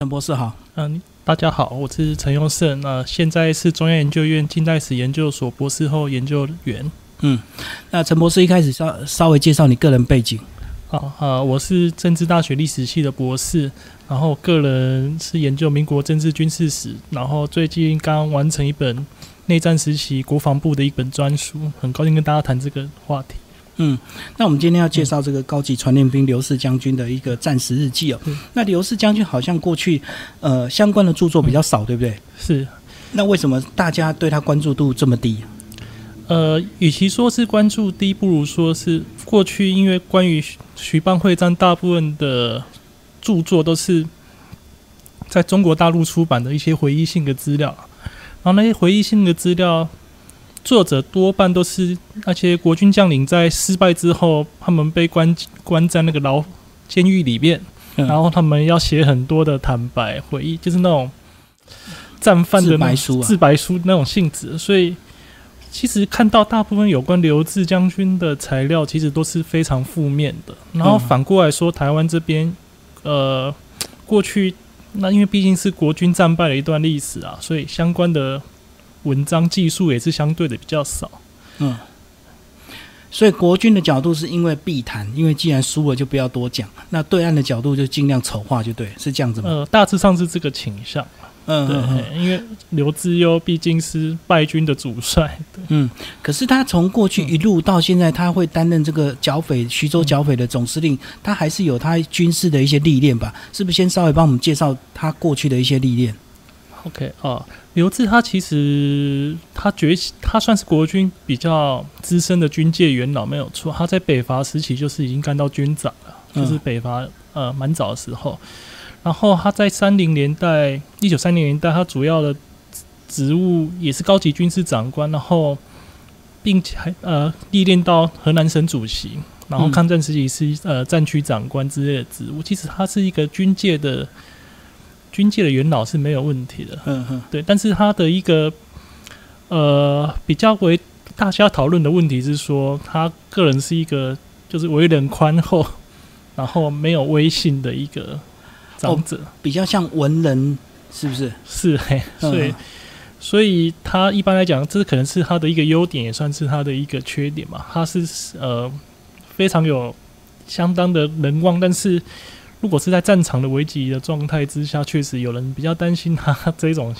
陈博士好，嗯，大家好，我是陈佑胜，那现在是中央研究院近代史研究所博士后研究员。嗯，那陈博士一开始稍稍微介绍你个人背景。好，啊，我是政治大学历史系的博士，然后个人是研究民国政治军事史，然后最近刚完成一本内战时期国防部的一本专书，很高兴跟大家谈这个话题。嗯，那我们今天要介绍这个高级传令兵刘氏将军的一个战时日记哦。那刘氏将军好像过去呃相关的著作比较少，对不对？是。那为什么大家对他关注度这么低？呃，与其说是关注低，不如说是过去因为关于徐蚌会战大部分的著作都是在中国大陆出版的一些回忆性的资料，然后那些回忆性的资料。作者多半都是那些国军将领在失败之后，他们被关关在那个牢监狱里面，然后他们要写很多的坦白回忆，就是那种战犯的自白书、自白书那种性质。所以，其实看到大部分有关刘志将军的材料，其实都是非常负面的。然后反过来说，台湾这边，呃，过去那因为毕竟是国军战败的一段历史啊，所以相关的。文章技术也是相对的比较少，嗯，所以国军的角度是因为避谈，因为既然输了就不要多讲。那对岸的角度就尽量丑化，就对，是这样子吗？呃，大致上是这个倾向，嗯，对，因为刘志优毕竟是败军的主帅，嗯，可是他从过去一路到现在，他会担任这个剿匪徐州剿匪的总司令，他还是有他军事的一些历练吧？是不是先稍微帮我们介绍他过去的一些历练？OK 啊，刘志他其实他崛起，他算是国军比较资深的军界元老，没有错。他在北伐时期就是已经干到军长了，就是北伐呃蛮早的时候。然后他在三零年代，一九三零年代，他主要的职务也是高级军事长官，然后并且还呃历练到河南省主席，然后抗战时期是呃战区长官之类的职务。其实他是一个军界的。军界的元老是没有问题的，嗯哼，对，但是他的一个呃比较为大家讨论的问题是说，他个人是一个就是为人宽厚，然后没有威信的一个长者，比较像文人，是不是？是，嘿，所以所以他一般来讲，这可能是他的一个优点，也算是他的一个缺点嘛。他是呃非常有相当的人望，但是。如果是在战场的危急的状态之下，确实有人比较担心他 这种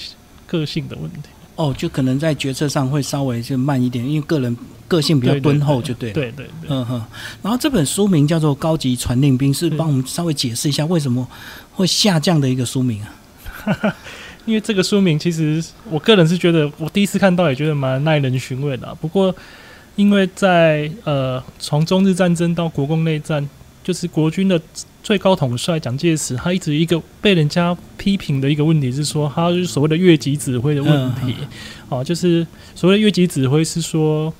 个性的问题。哦，就可能在决策上会稍微就慢一点，因为个人个性比较敦厚，就对。对对对。嗯哼。然后这本书名叫做《高级传令兵》，是帮我们稍微解释一下为什么会下降的一个书名啊？因为这个书名其实我个人是觉得，我第一次看到也觉得蛮耐人寻味的。不过，因为在呃从中日战争到国共内战，就是国军的。最高统帅蒋介石，他一直一个被人家批评的一个问题是说，他就是所谓的越级指挥的问题。哦，就是所谓的越级指挥是说，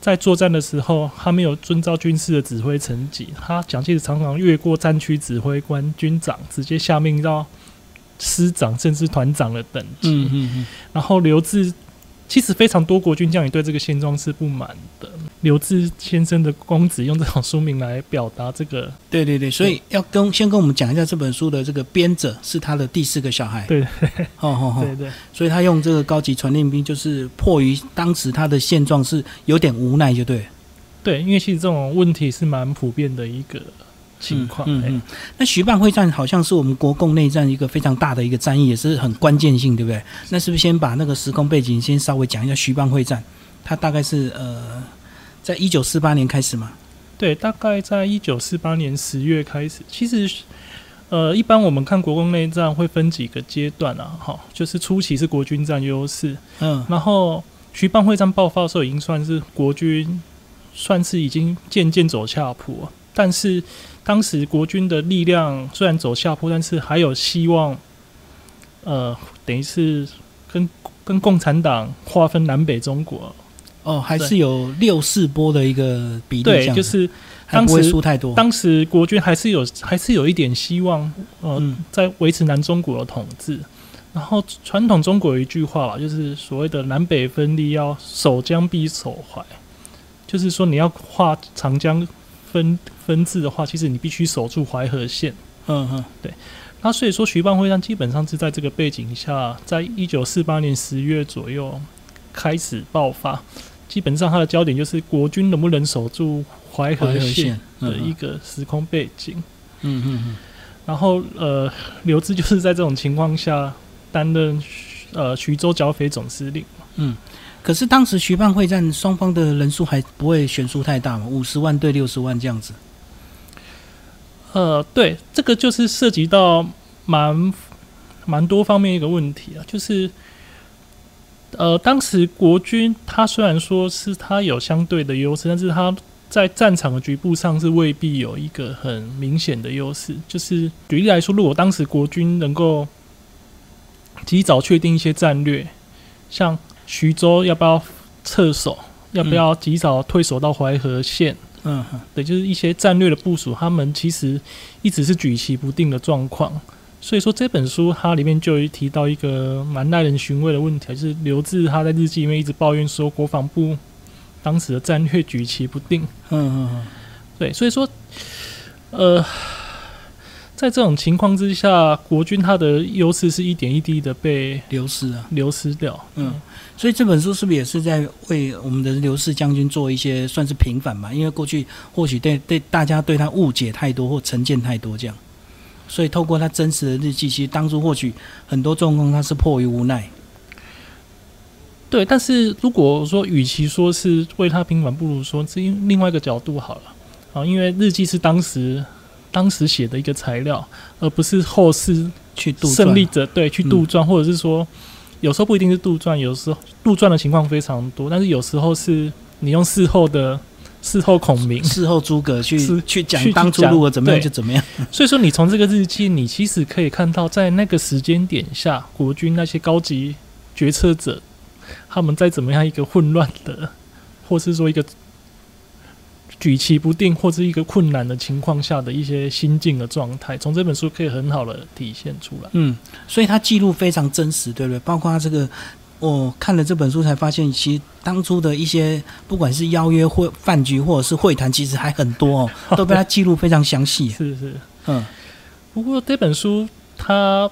在作战的时候，他没有遵照军事的指挥层级，他蒋介石常常越过战区指挥官、军长，直接下命到师长甚至团长的等级。嗯嗯嗯。然后刘志，其实非常多国军将领对这个现状是不满的。刘志先生的公子用这种书名来表达这个，对对对，所以要跟先跟我们讲一下这本书的这个编者是他的第四个小孩，对，哦哦对对，所以他用这个高级传令兵，就是迫于当时他的现状是有点无奈，就对，对，因为其实这种问题是蛮普遍的一个情况。嗯嗯，那徐蚌会战好像是我们国共内战一个非常大的一个战役，也是很关键性，对不对？那是不是先把那个时空背景先稍微讲一下徐蚌会战？它大概是呃。在一九四八年开始吗？对，大概在一九四八年十月开始。其实，呃，一般我们看国共内战会分几个阶段啊，哈，就是初期是国军占优势，嗯，然后徐蚌会战爆发的时候，已经算是国军算是已经渐渐走下坡，但是当时国军的力量虽然走下坡，但是还有希望，呃，等于是跟跟共产党划分南北中国。哦，还是有六四波的一个比例，对，就是当时输太多。当时国军还是有，还是有一点希望，呃，在维持南中国的统治。然后传统中国有一句话吧，就是所谓的南北分立要守江必守淮，就是说你要画长江分分治的话，其实你必须守住淮河线。嗯嗯，对。那所以说，徐蚌会战基本上是在这个背景下，在一九四八年十月左右开始爆发。基本上，它的焦点就是国军能不能守住淮河线的一个时空背景。嗯嗯嗯。然后，呃，刘志就是在这种情况下担任呃徐州剿匪总司令。嗯。可是当时徐蚌会战双方的人数还不会悬殊太大嘛？五十万对六十万这样子。呃，对，这个就是涉及到蛮蛮多方面一个问题啊，就是，呃，当时国军他虽然说是他有相对的优势，但是他在战场的局部上是未必有一个很明显的优势。就是举例来说，如果当时国军能够及早确定一些战略，像徐州要不要撤守，要不要及早退守到淮河线。嗯，对，就是一些战略的部署，他们其实一直是举棋不定的状况。所以说这本书它里面就提到一个蛮耐人寻味的问题，就是刘志他在日记里面一直抱怨说国防部当时的战略举棋不定。嗯嗯嗯，对，所以说，呃。在这种情况之下，国军它的优势是一点一滴的被流失啊，流失掉。嗯，所以这本书是不是也是在为我们的刘氏将军做一些算是平反嘛？因为过去或许对对大家对他误解太多或成见太多这样，所以透过他真实的日记，其实当初或许很多状况他是迫于无奈。对，但是如果说与其说是为他平反，不如说是因另外一个角度好了啊，因为日记是当时。当时写的一个材料，而不是后世去杜胜利者对去杜撰，或者是说有时候不一定是杜撰，有时候杜撰的情况非常多，但是有时候是你用事后的事后孔明、事后诸葛去去讲当初如果怎么样就怎么样。所以说，你从这个日记，你其实可以看到，在那个时间点下，国军那些高级决策者，他们在怎么样一个混乱的，或是说一个。举棋不定或者一个困难的情况下的一些心境的状态，从这本书可以很好的体现出来。嗯，所以它记录非常真实，对不对？包括这个，我看了这本书才发现，其实当初的一些不管是邀约或饭局或者是会谈，其实还很多哦，都被他记录非常详细。是是，嗯。不过这本书，它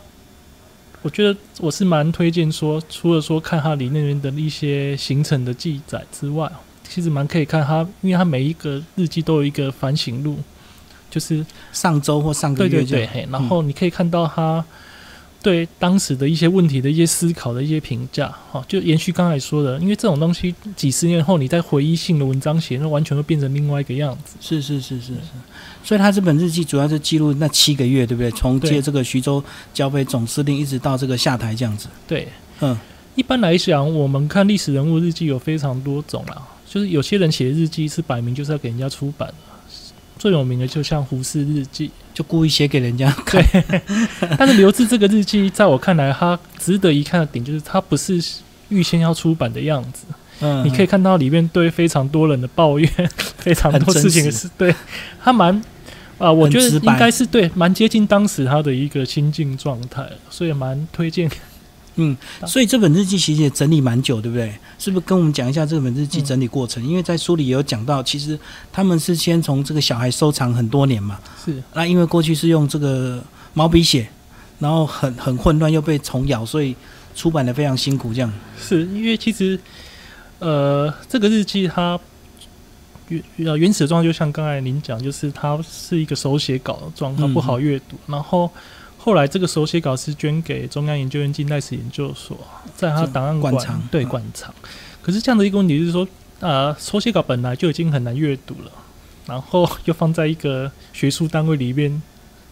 我觉得我是蛮推荐说，除了说看它里面的一些行程的记载之外。其实蛮可以看他，因为他每一个日记都有一个反省录，就是上周或上个月对对对，然后你可以看到他对当时的一些问题的一些思考的一些评价，哈，就延续刚才说的，因为这种东西几十年后你在回忆性的文章写，那完全会变成另外一个样子。是是是是是，所以他这本日记主要是记录那七个月，对不对？从接这个徐州剿匪总司令一直到这个下台这样子。对，嗯，一般来讲，我们看历史人物日记有非常多种啦。就是有些人写日记是摆明就是要给人家出版的，最有名的就像胡适日记，就故意写给人家看。但是刘志这个日记，在我看来，它值得一看的点就是它不是预先要出版的样子。嗯，你可以看到里面对非常多人的抱怨，非常多事情是对他蛮啊，我觉得应该是对蛮接近当时他的一个心境状态，所以蛮推荐。嗯，所以这本日记其实也整理蛮久，对不对？是不是跟我们讲一下这本日记整理过程？因为在书里也有讲到，其实他们是先从这个小孩收藏很多年嘛。是。那因为过去是用这个毛笔写，然后很很混乱又被虫咬，所以出版的非常辛苦。这样。是因为其实，呃，这个日记它原呃原始状就像刚才您讲，就是它是一个手写稿的状态，不好阅读，然后。后来这个手写稿是捐给中央研究院近代史研究所，在他档案馆对馆藏。可是这样的一个问题就是说，呃，手写稿本来就已经很难阅读了，然后又放在一个学术单位里面，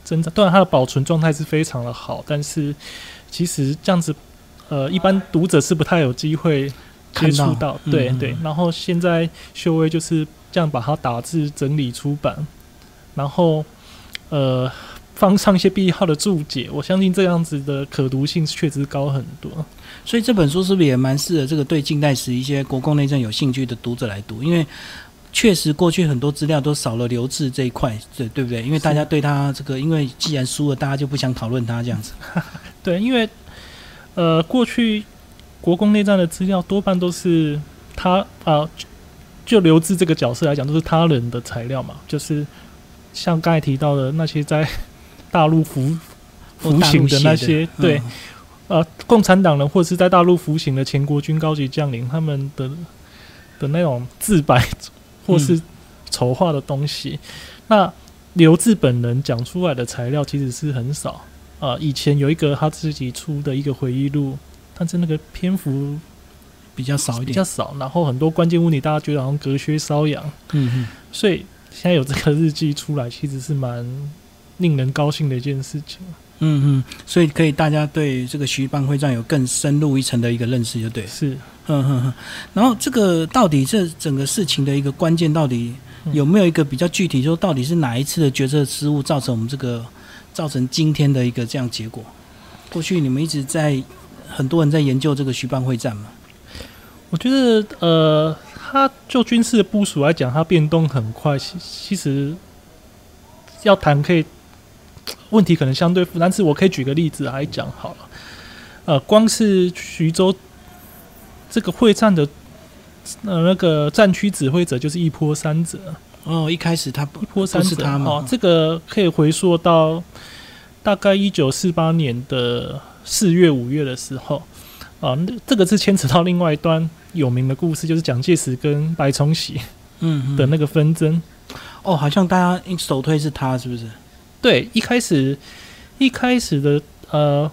真的，当然它的保存状态是非常的好，但是其实这样子，呃，一般读者是不太有机会接触到。对对。然后现在修威就是这样把它打字整理出版，然后呃。放上一些必要的注解，我相信这样子的可读性确实高很多。所以这本书是不是也蛮适合这个对近代史一些国共内政有兴趣的读者来读？因为确实过去很多资料都少了留置这一块，对对不对？因为大家对他这个，因为既然输了，大家就不想讨论他这样子。对，因为呃，过去国共内战的资料多半都是他啊，就留置这个角色来讲，都是他人的材料嘛，就是像刚才提到的那些在。大陆服服刑的那些，对，嗯呃，共产党人或者是在大陆服刑的前国军高级将领，他们的的那种自白或是筹划的东西，那刘志本人讲出来的材料其实是很少。呃，以前有一个他自己出的一个回忆录，但是那个篇幅比较少一点比较。少，然后很多关键问题大家觉得好像隔靴搔痒，嗯嗯，所以现在有这个日记出来，其实是蛮令人高兴的一件事情。嗯嗯，所以可以大家对这个徐蚌会战有更深入一层的一个认识，就对。是，嗯嗯嗯，然后这个到底这整个事情的一个关键，到底有没有一个比较具体，说到底是哪一次的决策失误造成我们这个造成今天的一个这样结果？过去你们一直在很多人在研究这个徐蚌会战嘛，我觉得呃，它就军事的部署来讲，它变动很快。其其实要谈可以，问题可能相对复杂，但是我可以举个例子来讲好了。呃，光是徐州这个会战的呃那个战区指挥者就是一波三折，哦，一开始他不一波三折是他嘛哦，这个可以回溯到大概一九四八年的四月、五月的时候，啊，那这个是牵扯到另外一段有名的故事，就是蒋介石跟白崇禧嗯嗯的那个纷争。哦，好像大家首推是他，是不是？对，一开始一开始的呃，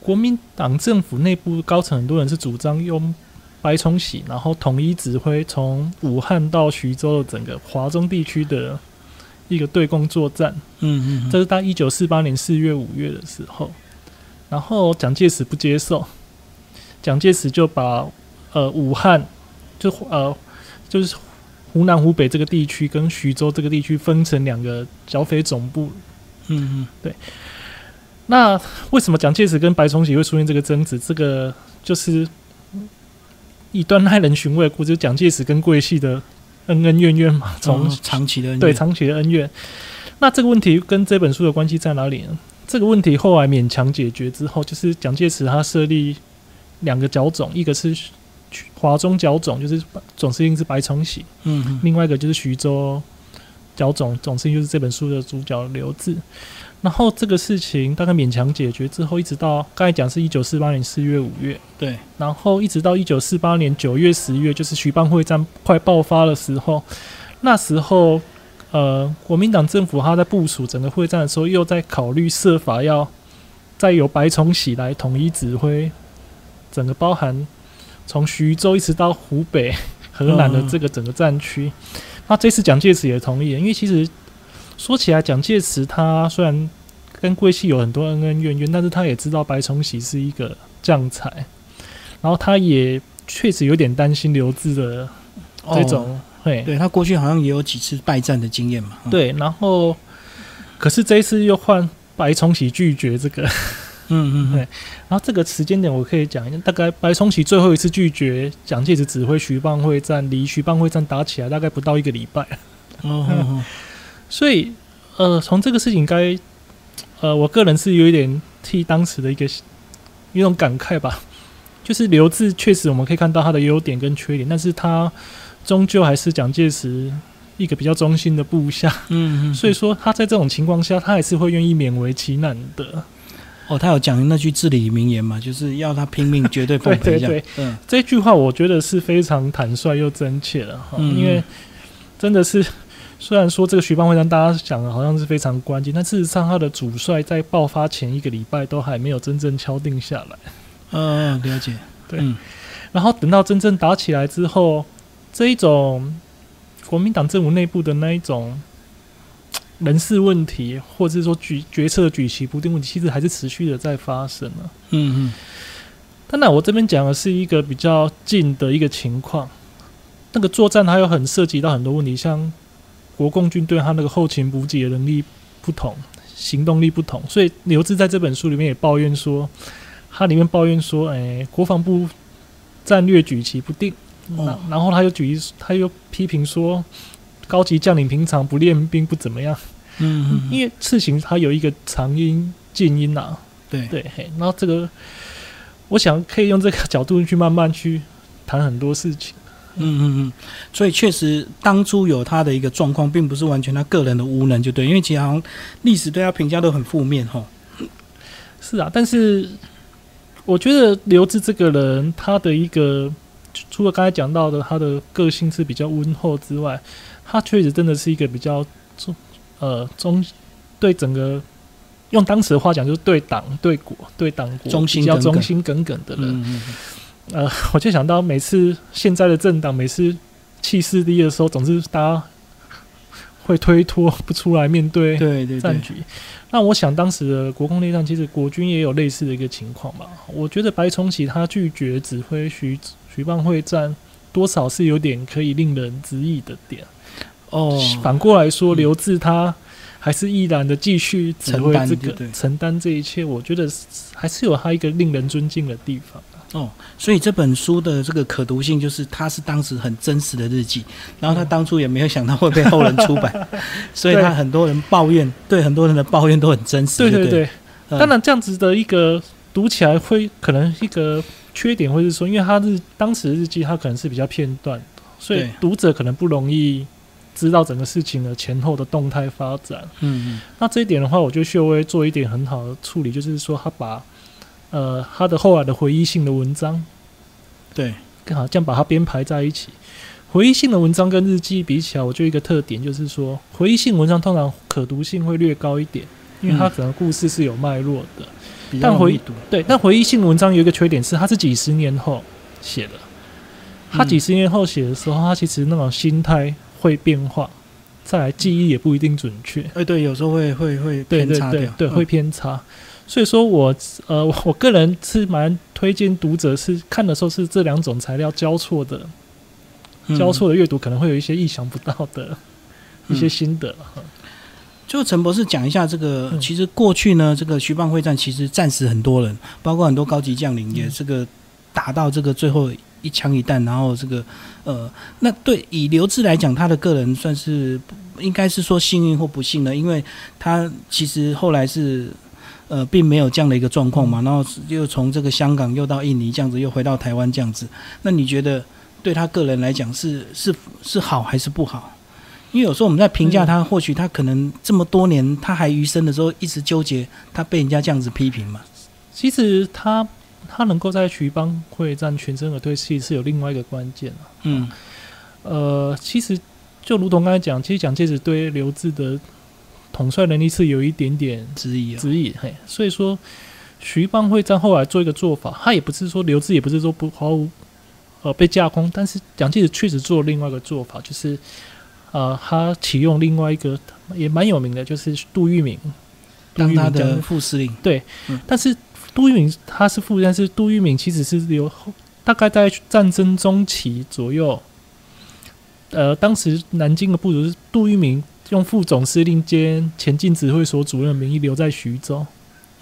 国民党政府内部高层很多人是主张用白崇禧，然后统一指挥从武汉到徐州的整个华中地区的一个对共作战。嗯嗯这是到一九四八年四月、五月的时候，然后蒋介石不接受，蒋介石就把呃武汉就呃就是湖南、湖北这个地区跟徐州这个地区分成两个剿匪总部。嗯嗯那为什么蒋介石跟白崇禧会出现这个争执？这个就是一段耐人寻味的故事，就是蒋介石跟桂系的恩恩怨怨嘛，从从长期的恩怨对长期的恩怨。那这个问题跟这本书的关系在哪里呢？这个问题后来勉强解决之后，就是蒋介石他设立两个剿总，一个是华中剿总，就是总司令是白崇禧；嗯嗯另外一个就是徐州剿总，总司令就是这本书的主角刘志。然后这个事情大概勉强解决之后，一直到刚才讲是一九四八年四月、五月，对，然后一直到一九四八年九月、十月，就是徐蚌会战快爆发的时候，那时候，呃，国民党政府他在部署整个会战的时候，又在考虑设法要再由白崇禧来统一指挥整个包含从徐州一直到湖北、河南的这个整个战区。那这次蒋介石也同意了，因为其实说起来，蒋介石他虽然跟桂系有很多恩恩怨怨，但是他也知道白崇禧是一个将才，然后他也确实有点担心刘志的这种，哦嘿，对他过去好像也有几次败战的经验嘛。嗯，对，然后可是这一次又换白崇禧拒绝这个，嗯嗯对。然后这个时间点我可以讲一下，大概白崇禧最后一次拒绝蒋介石指挥徐蚌会战，离徐蚌会战打起来大概不到一个礼拜，嗯，哦哦哦。所以呃，从这个事情该，呃，我个人是有一点替当时的一个有一种感慨吧，就是刘志确实我们可以看到他的优点跟缺点，但是他终究还是蒋介石一个比较忠心的部下，嗯嗯，所以说他在这种情况下，他还是会愿意勉为其难的。哦，他有讲那句至理名言嘛，就是要他拼命，绝对奉陪 这样。对嗯这句话我觉得是非常坦率又真切的哈，嗯因为真的是 虽然说这个徐邦会让大家讲的好像是非常关键，但事实上他的主帅在爆发前一个礼拜都还没有真正敲定下来。嗯，了解。对嗯然后等到真正打起来之后，这一种国民党政府内部的那一种人事问题，或者是说举决策举棋不定问题，其实还是持续的在发生啊。嗯嗯当然，我这边讲的是一个比较近的一个情况。那个作战它有很涉及到很多问题，像国共军队它那个后勤补给的能力不同，行动力不同，所以刘志在这本书里面也抱怨说，他里面抱怨说，哎，国防部战略举棋不定，然后他又举，他又批评说，高级将领平常不练兵不怎么样，嗯嗯，因为刺行它有一个长音近音啊，对。对，嘿，然后这个，我想可以用这个角度去慢慢去谈很多事情。嗯嗯嗯，所以确实当初有他的一个状况，并不是完全他个人的无能，就对，因为其实好像历史对他评价都很负面哈。是啊，但是我觉得刘志这个人，他的一个除了刚才讲到的，他的个性是比较温厚之外，他确实真的是一个比较中呃中对整个用当时的话讲，就是对党、对国、对党国忠心比较忠心耿耿的人。嗯嗯呃，我就想到每次现在的政党每次气势低的时候，总是大家会推脱不出来面对对对对，战局。那我想当时的国共内战，其实国军也有类似的一个情况吧。我觉得白崇禧他拒绝指挥徐徐蚌会战，多少是有点可以令人质疑的点。哦，反过来说，嗯刘志他还是毅然的继续指挥承担这个承担这一切，我觉得是还是有他一个令人尊敬的地方。哦所以这本书的这个可读性，就是它是当时很真实的日记，然后他当初也没有想到会被后人出版，所以他很多人抱怨，对很多人的抱怨都很真实。对对对，对，嗯当然这样子的一个读起来会可能一个缺点，会是说，因为他是当时的日记，它可能是比较片段的，所以读者可能不容易知道整个事情的前后的动态发展。嗯嗯那这一点的话，我觉得秀威做一点很好的处理，就是说他把呃他的后来的回忆性的文章，嗯，对，刚好这样把它编排在一起。回忆性的文章跟日记比起来，我觉得一个特点就是说，回忆性文章通常可读性会略高一点，因为它嗯可能故事是有脉络的。比但回较容易读。对，但回忆性文章有一个缺点是，它是几十年后写的。他嗯几十年后写的时候，他其实那种心态会变化，再来记忆也不一定准确。哎，对，有时候会会会偏差掉，对会偏差。所以说我呃，我我个人是蛮推荐读者是看的时候是这两种材料交错的，嗯交错的阅读可能会有一些意想不到的一些心得了。哈就陈博士讲一下这个，嗯其实过去呢，这个徐蚌会战其实战死很多人，包括很多高级将领也嗯这个打到这个最后一枪一弹，然后这个呃，那对以刘志来讲，他的个人算是应该是说幸运或不幸的，因为他其实后来是。呃，并没有这样的一个状况嘛，然后又从这个香港又到印尼这样子，又回到台湾这样子。那你觉得对他个人来讲是是是好还是不好？因为有时候我们在评价他，或许他可能这么多年他还余生的时候，一直纠结他被人家这样子批评嘛。其实他他能够在徐邦会战全身而退，其实是有另外一个关键啊。嗯。呃，其实就如同刚才讲，其实蒋介石对刘志的统帅能力是有一点点质疑啊，质疑，嘿，所以说徐邦会战后来做一个做法，他也不是说刘志也不是说不毫无呃被架空，但是蒋介石确实做了另外一个做法，就是呃他启用另外一个也蛮有名的，就是杜聿明，杜当他的副司令。对，但是杜聿明他是副，但是杜聿明其实是由大概在战争中期左右，呃，当时南京的部署是杜聿明用副总司令兼前进指挥所主任的名义留在徐州。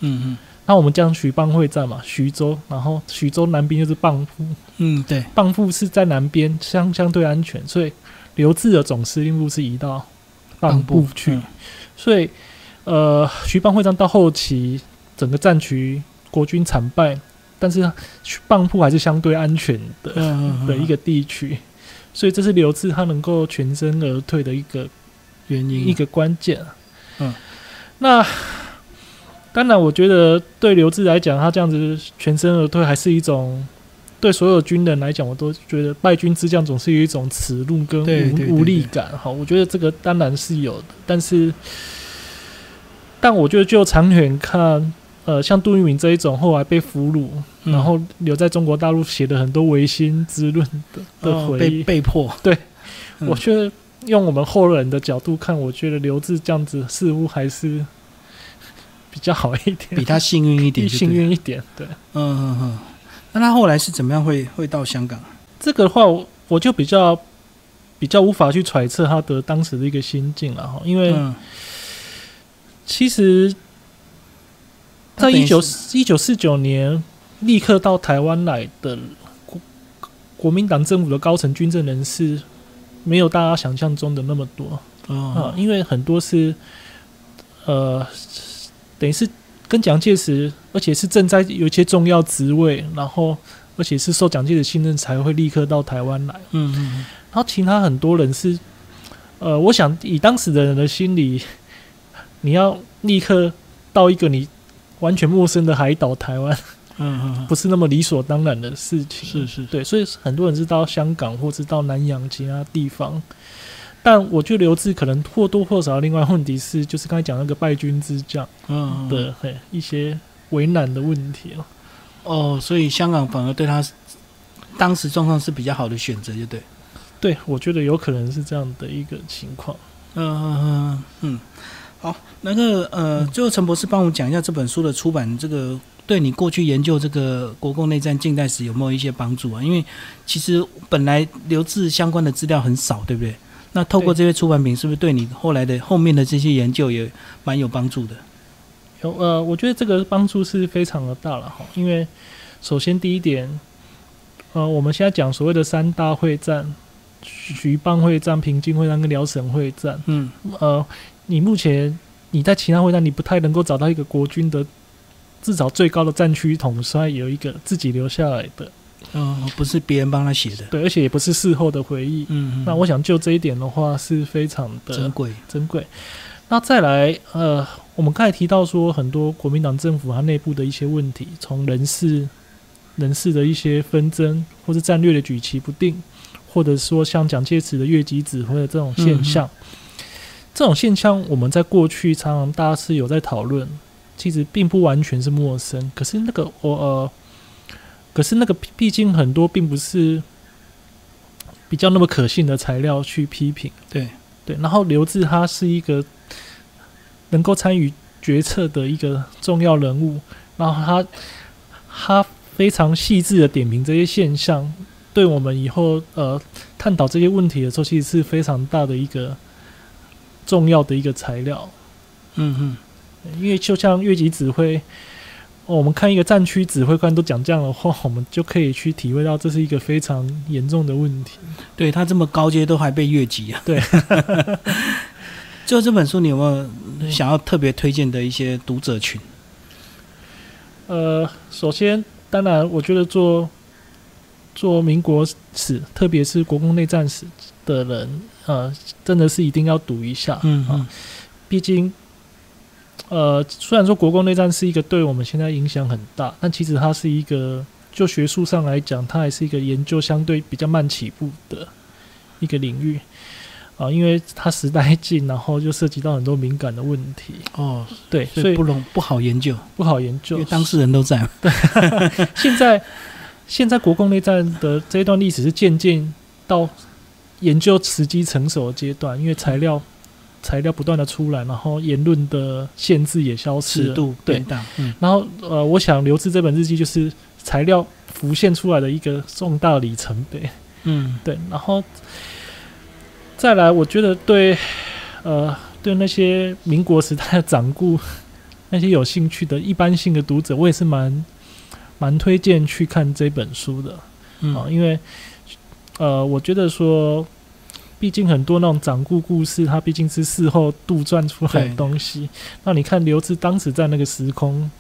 嗯嗯。那我们讲徐蚌会战嘛，徐州，然后徐州南边就是蚌埠，嗯嗯，对，蚌埠是在南边，相相对安全，所以刘志的总司令部是移到蚌埠去。嗯所以，呃，徐蚌会战到后期，整个战局国军惨败，但是蚌埠还是相对安全的、嗯的一个地区，所以这是刘志他能够全身而退的一个原因，一个关键。嗯，那当然，我觉得对刘志来讲，他这样子全身而退，还是一种。对所有军人来讲，我都觉得败军之将总是有一种耻辱跟无无力感。哈，我觉得这个当然是有的，但是，但我觉得就长远看，呃，像杜聿明这一种后来被俘虏，嗯然后留在中国大陆写的很多唯心之论的的哦被回忆，被迫，对嗯我觉得用我们后人的角度看，我觉得刘志这样子似乎还是比较好一点，比他幸运一点，幸，运一点。对嗯嗯嗯。那他后来是怎么样会会到香港？这个的话，我我就比较比较无法去揣测他的当时的一个心境了哈，因为嗯，其实，在一九是一九四九年立刻到台湾来的国国民党政府的高层军政人士，没有大家想象中的那么多。啊哦，，因为很多是呃，等于是跟蒋介石，而且是正在有一些重要职位，然后而且是受蒋介石信任才会立刻到台湾来。嗯嗯然后其他很多人是，呃，我想以当时的人的心理，你要立刻到一个你完全陌生的海岛台湾，嗯嗯，不是那么理所当然的事情。是是，对，所以很多人是到香港或是到南洋其他地方，但我觉得刘志可能或多或少另外问题是，就是刚才讲那个败军之将嗯的嘿一些为难的问题了。哦，所以香港反而对他当时状况是比较好的选择，就对。对，我觉得有可能是这样的一个情况。嗯嗯嗯嗯，好，那个呃，最后陈博士帮我讲一下这本书的出版，这个对你过去研究这个国共内战近代史有没有一些帮助啊？因为其实本来留置相关的资料很少，对不对？那透过这些出版品，是不是对你后来的后面的这些研究也蛮有帮助的？有呃，我觉得这个帮助是非常的大了哈，因为首先第一点，呃，我们现在讲所谓的三大会战。徐蚌会战、平津会战跟辽沈会战，嗯，呃，你目前你在其他会战，你不太能够找到一个国军的至少最高的战区统帅有一个自己留下来的，嗯，不是别人帮他写的，对，而且也不是事后的回忆，嗯，那我想就这一点的话是非常的珍贵，珍贵。那再来，呃，我们刚才提到说很多国民党政府它内部的一些问题，从人事、人事的一些纷争，或是战略的举棋不定。或者说像蒋介石的越级指挥的这种现象，这种现象我们在过去常常大家是有在讨论，其实并不完全是陌生。可是那个我呃，可是那个毕竟很多并不是比较那么可信的材料去批评。对对，然后刘志他是一个能够参与决策的一个重要人物，然后他他非常细致的点评这些现象。对我们以后呃探讨这些问题的时候，其实是非常大的一个重要的一个材料。嗯嗯，因为就像越级指挥，我们看一个战区指挥官都讲这样的话，我们就可以去体会到这是一个非常严重的问题。对他这么高阶都还被越级啊！对，就这本书，你有没有想要特别推荐的一些读者群？呃，首先，当然，我觉得做。做民国史，特别是国共内战史的人，呃，真的是一定要读一下。嗯嗯，毕竟，呃，虽然说国共内战是一个对我们现在影响很大，但其实它是一个就学术上来讲，它还是一个研究相对比较慢起步的一个领域啊，因为它时代近，然后就涉及到很多敏感的问题。哦，对，所以不容不好研究，不好研究，因为当事人都在。对，现在。现在国共内战的这一段历史是渐渐到研究时机成熟的阶段，因为材料材料不断的出来，然后言论的限制也消失，度对，嗯，然后呃，我想留置这本日记就是材料浮现出来的一个重大里程。碑，嗯，对，然后再来，我觉得对呃对那些民国时代的掌故 那些有兴趣的一般性的读者，我也是蛮。蛮推荐去看这本书的，啊，因为，呃，我觉得说，毕竟很多那种掌故故事，它毕竟是事后杜撰出来的东西。那你看刘志当时在那个时空，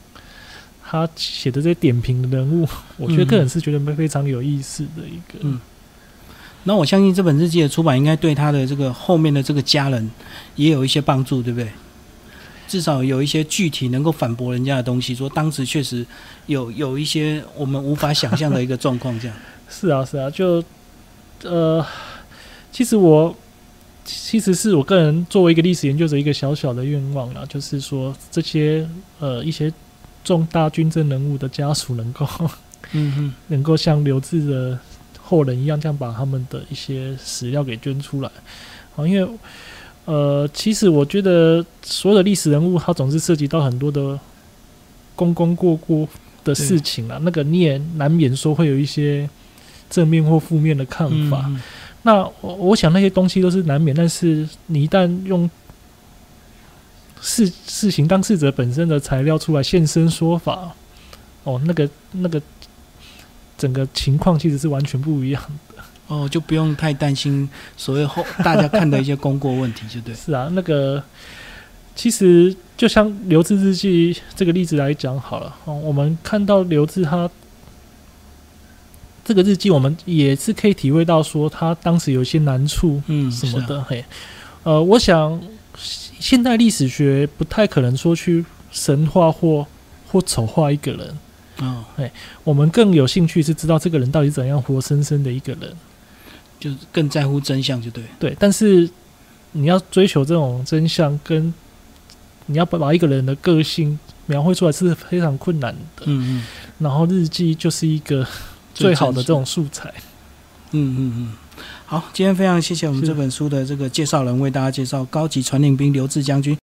他写的这些点评的人物，我觉得个人是觉得非常有意思的一个。嗯，那我相信这本日记的出版，应该对他的这个后面的这个家人也有一些帮助，对不对？至少有一些具体能够反驳人家的东西，说当时确实有有一些我们无法想象的一个状况，这样。是啊，是啊，就呃，其实我其实是我个人作为一个历史研究者一个小小的愿望啦，就是说这些呃一些重大军政人物的家属能够 嗯嗯能够像刘志的后人一样，这样把他们的一些史料给捐出来，好，因为。呃，其实我觉得所有的历史人物，他总是涉及到很多的功功过过的事情啊。那个你也难免说会有一些正面或负面的看法。那我我想那些东西都是难免，但是你一旦用事事情当事者本身的材料出来现身说法，哦，那个那个整个情况其实是完全不一样的。哦，就不用太担心所谓后大家看的一些功过问题，就对。是啊，那个其实就像刘志日记这个例子来讲好了，哦，我们看到刘志他这个日记，我们也是可以体会到说他当时有一些难处，嗯，什么的。嘿，呃，我想现代历史学不太可能说去神话或或丑化一个人，哦，我们更有兴趣是知道这个人到底怎样活生生的一个人。就是更在乎真相，就对。对，但是你要追求这种真相，跟你要把把一个人的个性描绘出来是非常困难的。嗯嗯然后日记就是一个最好的这种素材。嗯嗯嗯。好，今天非常谢谢我们这本书的这个介绍人为大家介绍高级传令兵刘志将军。